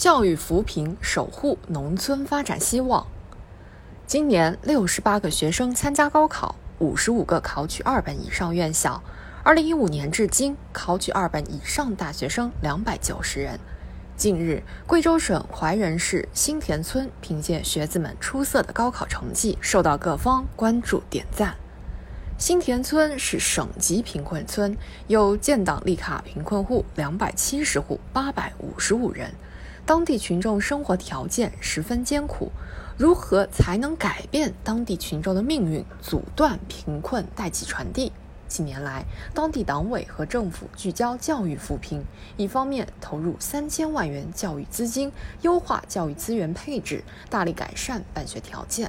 教育扶贫，守护农村发展希望。今年六十八个学生参加高考，五十五个考取二本以上院校。二零一五年至今，考取二本以上大学生两百九十人。近日，贵州省怀仁市新田村凭借学子们出色的高考成绩，受到各方关注点赞。新田村是省级贫困村，有建档立卡贫困户两百七十户，八百五十五人。当地群众生活条件十分艰苦，如何才能改变当地群众的命运，阻断贫困代际传递？近年来，当地党委和政府聚焦教育扶贫，一方面投入三千万元教育资金，优化教育资源配置，大力改善办学条件；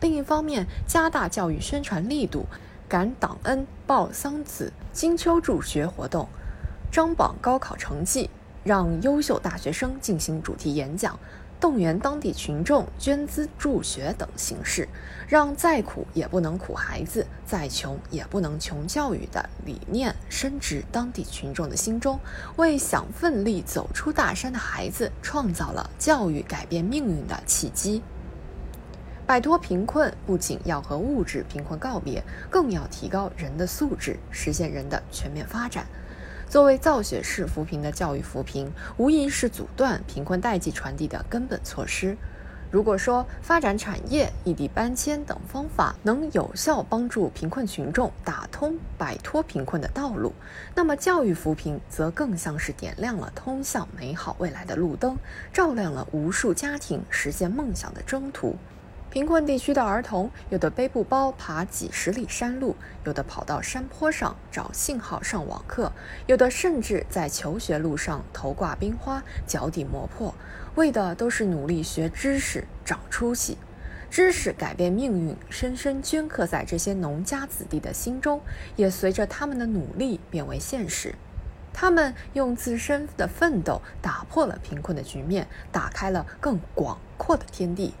另一方面，加大教育宣传力度，感党恩报桑梓金秋助学活动，张榜高考成绩。让优秀大学生进行主题演讲，动员当地群众捐资助学等形式，让再苦也不能苦孩子，再穷也不能穷教育的理念深植当地群众的心中，为想奋力走出大山的孩子创造了教育改变命运的契机。摆脱贫困不仅要和物质贫困告别，更要提高人的素质，实现人的全面发展。作为造血式扶贫的教育扶贫，无疑是阻断贫困代际传递的根本措施。如果说发展产业、异地搬迁等方法能有效帮助贫困群众打通摆脱贫困的道路，那么教育扶贫则更像是点亮了通向美好未来的路灯，照亮了无数家庭实现梦想的征途。贫困地区的儿童，有的背布包爬几十里山路，有的跑到山坡上找信号上网课，有的甚至在求学路上头挂冰花，脚底磨破，为的都是努力学知识、长出息。知识改变命运，深深镌刻在这些农家子弟的心中，也随着他们的努力变为现实。他们用自身的奋斗打破了贫困的局面，打开了更广阔的天地。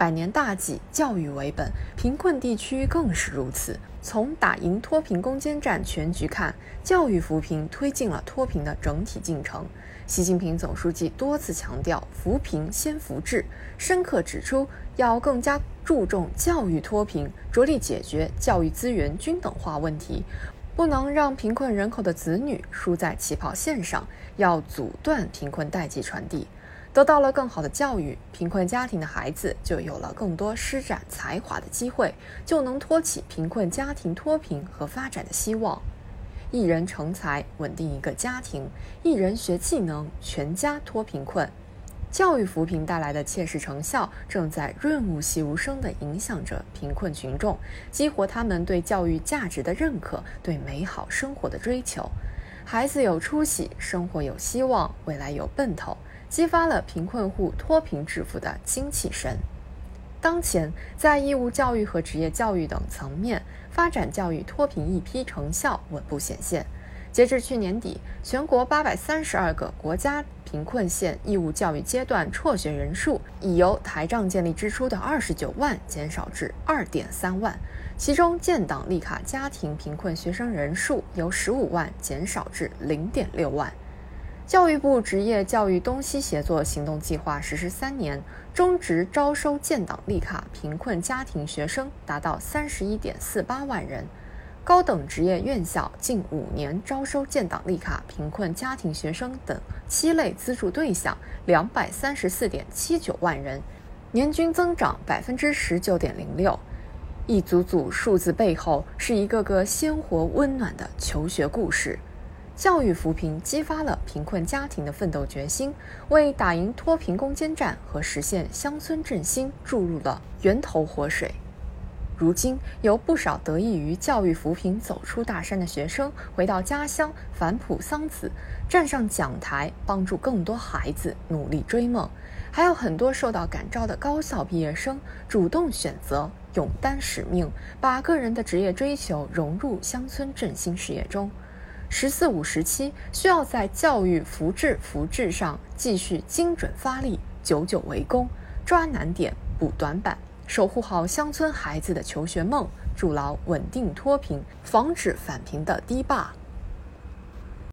百年大计，教育为本，贫困地区更是如此。从打赢脱贫攻坚战全局看，教育扶贫推进了脱贫的整体进程。习近平总书记多次强调“扶贫先扶志”，深刻指出要更加注重教育脱贫，着力解决教育资源均等化问题，不能让贫困人口的子女输在起跑线上，要阻断贫困代际传递。得到了更好的教育，贫困家庭的孩子就有了更多施展才华的机会，就能托起贫困家庭脱贫和发展的希望。一人成才，稳定一个家庭；一人学技能，全家脱贫困。教育扶贫带来的切实成效，正在润物细无声地影响着贫困群众，激活他们对教育价值的认可，对美好生活的追求。孩子有出息，生活有希望，未来有奔头。激发了贫困户脱贫致富的精气神。当前，在义务教育和职业教育等层面，发展教育脱贫一批成效稳步显现。截至去年底，全国八百三十二个国家贫困县义务教育阶段辍学人数，已由台账建立支出的二十九万减少至二点三万，其中建档立卡家庭贫困学生人数由十五万减少至零点六万。教育部职业教育东西协作行动计划实施三年，中职招收建档立卡贫困家庭学生达到三十一点四八万人，高等职业院校近五年招收建档立卡贫困家庭学生等七类资助对象两百三十四点七九万人，年均增长百分之十九点零六。一组组数字背后，是一个个鲜活温暖的求学故事。教育扶贫激发了贫困家庭的奋斗决心，为打赢脱贫攻坚战和实现乡村振兴注入了源头活水。如今，有不少得益于教育扶贫走出大山的学生回到家乡反哺桑梓，站上讲台帮助更多孩子努力追梦；还有很多受到感召的高校毕业生主动选择、勇担使命，把个人的职业追求融入乡村振兴事业中。“十四五”时期需要在教育扶志扶志上继续精准发力，久久为功，抓难点，补短板，守护好乡村孩子的求学梦，筑牢稳定脱贫、防止返贫的堤坝。